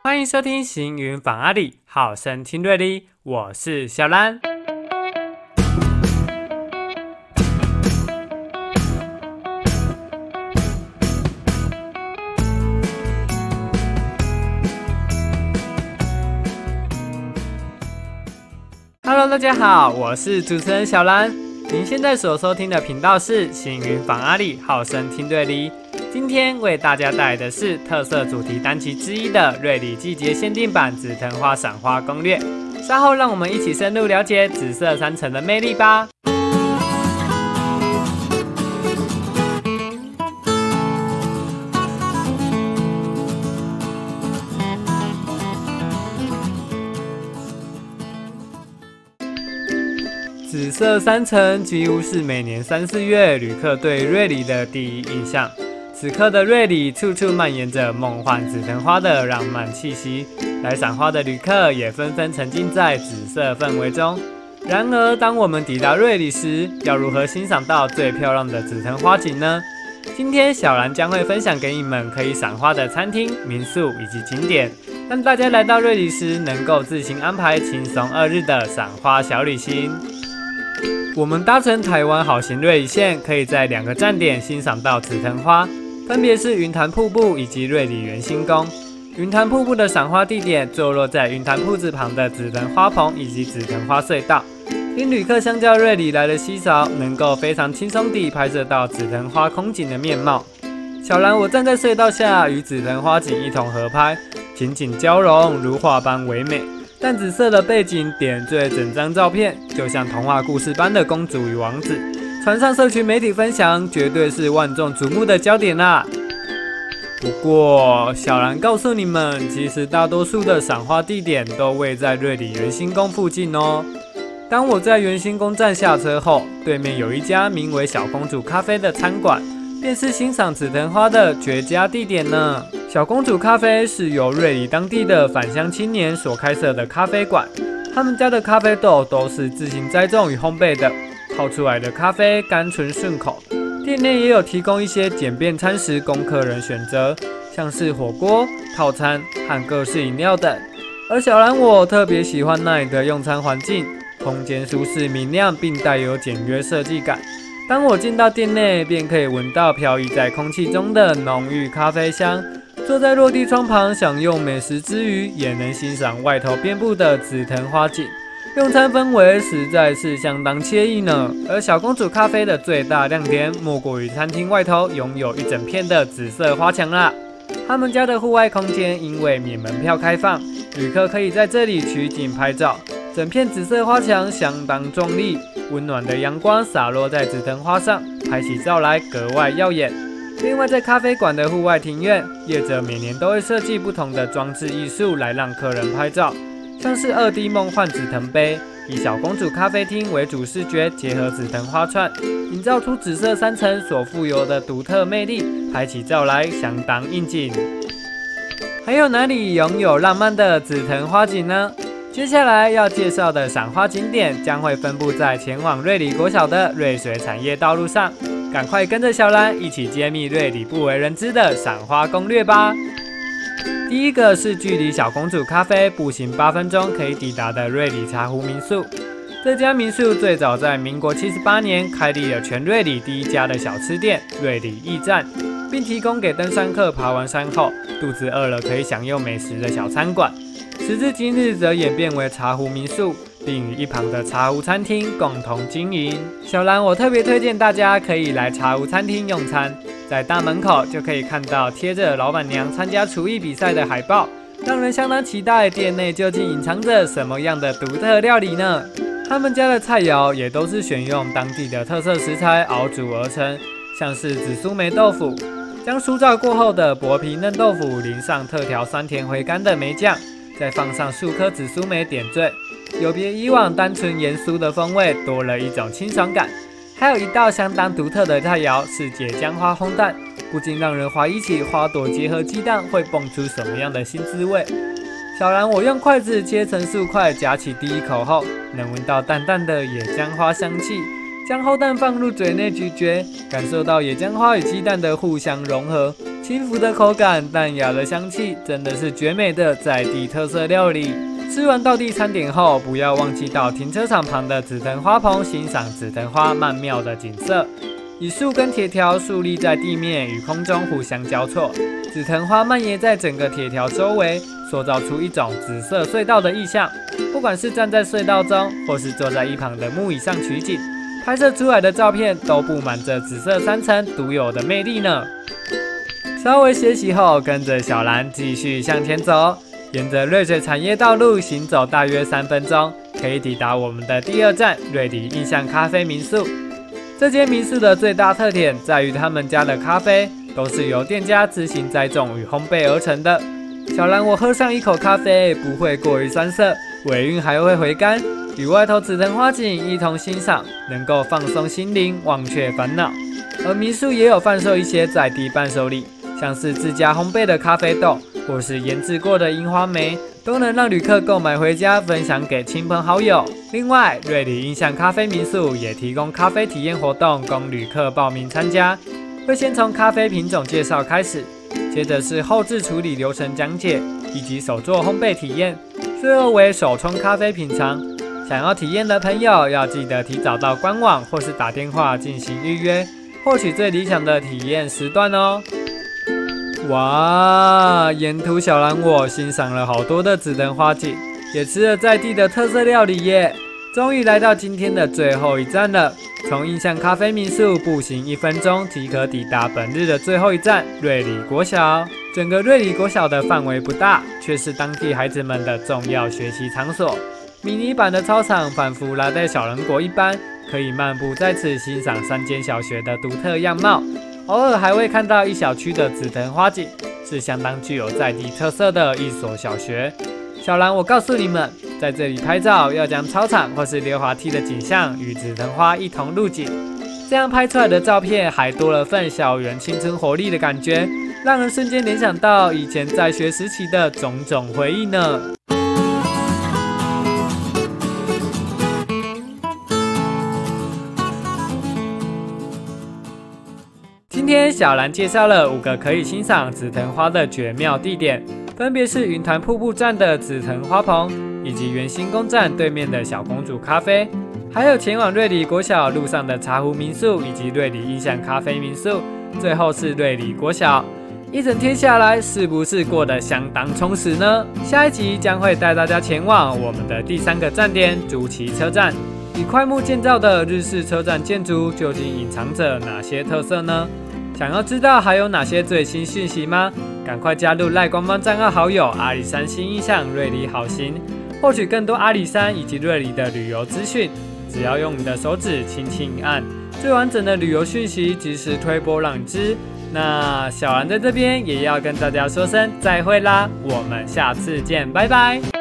欢迎收听行云访阿里，好声听瑞丽，我是小兰。Hello，大家好，我是主持人小兰。您现在所收听的频道是行云访阿里，好声听瑞丽。今天为大家带来的是特色主题单曲之一的瑞丽季节限定版紫藤花赏花攻略。稍后让我们一起深入了解紫色山城的魅力吧。紫色山城几乎是每年三四月旅客对瑞丽的第一印象。此刻的瑞里，处处蔓延着梦幻紫藤花的浪漫气息。来赏花的旅客也纷纷沉浸在紫色氛围中。然而，当我们抵达瑞里时，要如何欣赏到最漂亮的紫藤花景呢？今天小兰将会分享给你们可以赏花的餐厅、民宿以及景点，让大家来到瑞里时能够自行安排轻松二日的赏花小旅行。我们搭乘台湾好行瑞里线，可以在两个站点欣赏到紫藤花。分别是云潭瀑布以及瑞里圆心宫。云潭瀑布的赏花地点坐落在云潭铺子旁的紫藤花棚以及紫藤花隧道，因旅客相较瑞里来的稀少，能够非常轻松地拍摄到紫藤花空景的面貌。小兰，我站在隧道下与紫藤花景一同合拍，景景交融，如画般唯美。淡紫色的背景点缀整张照片，就像童话故事般的公主与王子。船上社群媒体分享，绝对是万众瞩目的焦点啦。不过，小兰告诉你们，其实大多数的赏花地点都位在瑞里圆心宫附近哦。当我在圆心宫站下车后，对面有一家名为“小公主咖啡”的餐馆，便是欣赏紫藤花的绝佳地点呢。小公主咖啡是由瑞里当地的返乡青年所开设的咖啡馆，他们家的咖啡豆都是自行栽种与烘焙的。泡出来的咖啡甘醇顺口，店内也有提供一些简便餐食供客人选择，像是火锅套餐和各式饮料等。而小兰我特别喜欢那里的用餐环境，空间舒适明亮，并带有简约设计感。当我进到店内，便可以闻到飘逸在空气中的浓郁咖啡香。坐在落地窗旁享用美食之余，也能欣赏外头遍布的紫藤花景。用餐氛围实在是相当惬意呢。而小公主咖啡的最大亮点，莫过于餐厅外头拥有一整片的紫色花墙啦。他们家的户外空间因为免门票开放，旅客可以在这里取景拍照。整片紫色花墙相当壮丽，温暖的阳光洒落在紫藤花上，拍起照来格外耀眼。另外，在咖啡馆的户外庭院，业者每年都会设计不同的装置艺术来让客人拍照。像是二 D 梦幻紫藤杯，以小公主咖啡厅为主视觉，结合紫藤花串，营造出紫色山城所富有的独特魅力，拍起照来相当应景。还有哪里拥有浪漫的紫藤花景呢？接下来要介绍的赏花景点将会分布在前往瑞里国小的瑞水产业道路上，赶快跟着小兰一起揭秘瑞里不为人知的赏花攻略吧！第一个是距离小公主咖啡步行八分钟可以抵达的瑞里茶壶民宿。这家民宿最早在民国七十八年开立了全瑞里第一家的小吃店——瑞里驿站，并提供给登山客爬完山后肚子饿了可以享用美食的小餐馆。时至今日，则演变为茶壶民宿，并与一旁的茶屋餐厅共同经营。小兰，我特别推荐大家可以来茶屋餐厅用餐。在大门口就可以看到贴着老板娘参加厨艺比赛的海报，让人相当期待店内究竟隐藏着什么样的独特料理呢？他们家的菜肴也都是选用当地的特色食材熬煮而成，像是紫苏梅豆腐，将酥炸过后的薄皮嫩豆腐淋上特调酸甜回甘的梅酱，再放上数颗紫苏梅点缀，有别以往单纯严肃的风味，多了一种清爽感。还有一道相当独特的菜肴是解姜花烘蛋，不禁让人怀疑起花朵结合鸡蛋会蹦出什么样的新滋味。小兰，我用筷子切成数块，夹起第一口后，能闻到淡淡的野姜花香气。将烘蛋放入嘴内咀嚼，感受到野姜花与鸡蛋的互相融合，轻浮的口感，淡雅的香气，真的是绝美的在地特色料理。吃完到地餐点后，不要忘记到停车场旁的紫藤花棚欣赏紫藤花曼妙的景色。以树根铁条竖立在地面，与空中互相交错，紫藤花蔓延在整个铁条周围，塑造出一种紫色隧道的意象。不管是站在隧道中，或是坐在一旁的木椅上取景，拍摄出来的照片都布满着紫色山层独有的魅力呢。稍微歇息后，跟着小兰继续向前走，沿着瑞水产业道路行走大约三分钟，可以抵达我们的第二站瑞迪印象咖啡民宿。这间民宿的最大特点在于他们家的咖啡都是由店家自行栽种与烘焙而成的。小兰，我喝上一口咖啡，不会过于酸涩，尾韵还会回甘，与外头紫藤花景一同欣赏，能够放松心灵，忘却烦恼。而民宿也有贩售一些在地伴手礼，像是自家烘焙的咖啡豆，或是腌制过的樱花梅。都能让旅客购买回家，分享给亲朋好友。另外，瑞里印象咖啡民宿也提供咖啡体验活动，供旅客报名参加。会先从咖啡品种介绍开始，接着是后置处理流程讲解，以及手做烘焙体验，最后为手冲咖啡品尝。想要体验的朋友，要记得提早到官网或是打电话进行预约，获取最理想的体验时段哦。哇！沿途小兰我欣赏了好多的紫藤花景，也吃了在地的特色料理耶。终于来到今天的最后一站了，从印象咖啡民宿步行一分钟即可抵达本日的最后一站瑞里国小。整个瑞里国小的范围不大，却是当地孩子们的重要学习场所。迷你版的操场仿佛拉在小人国一般，可以漫步在此欣赏三间小学的独特样貌。偶尔还会看到一小区的紫藤花景，是相当具有在地特色的一所小学。小兰，我告诉你们，在这里拍照要将操场或是溜滑梯的景象与紫藤花一同入景，这样拍出来的照片还多了份校园青春活力的感觉，让人瞬间联想到以前在学时期的种种回忆呢。小兰介绍了五个可以欣赏紫藤花的绝妙地点，分别是云潭瀑布站的紫藤花棚，以及圆心宫站对面的小公主咖啡，还有前往瑞里国小路上的茶壶民宿，以及瑞里印象咖啡民宿。最后是瑞里国小，一整天下来是不是过得相当充实呢？下一集将会带大家前往我们的第三个站点竹崎车站，以快木建造的日式车站建筑究竟隐藏着哪些特色呢？想要知道还有哪些最新讯息吗？赶快加入赖官方账号好友阿里山新印象瑞丽好行，获取更多阿里山以及瑞丽的旅游资讯。只要用你的手指轻轻一按，最完整的旅游讯息及时推波浪之。那小兰在这边也要跟大家说声再会啦，我们下次见，拜拜。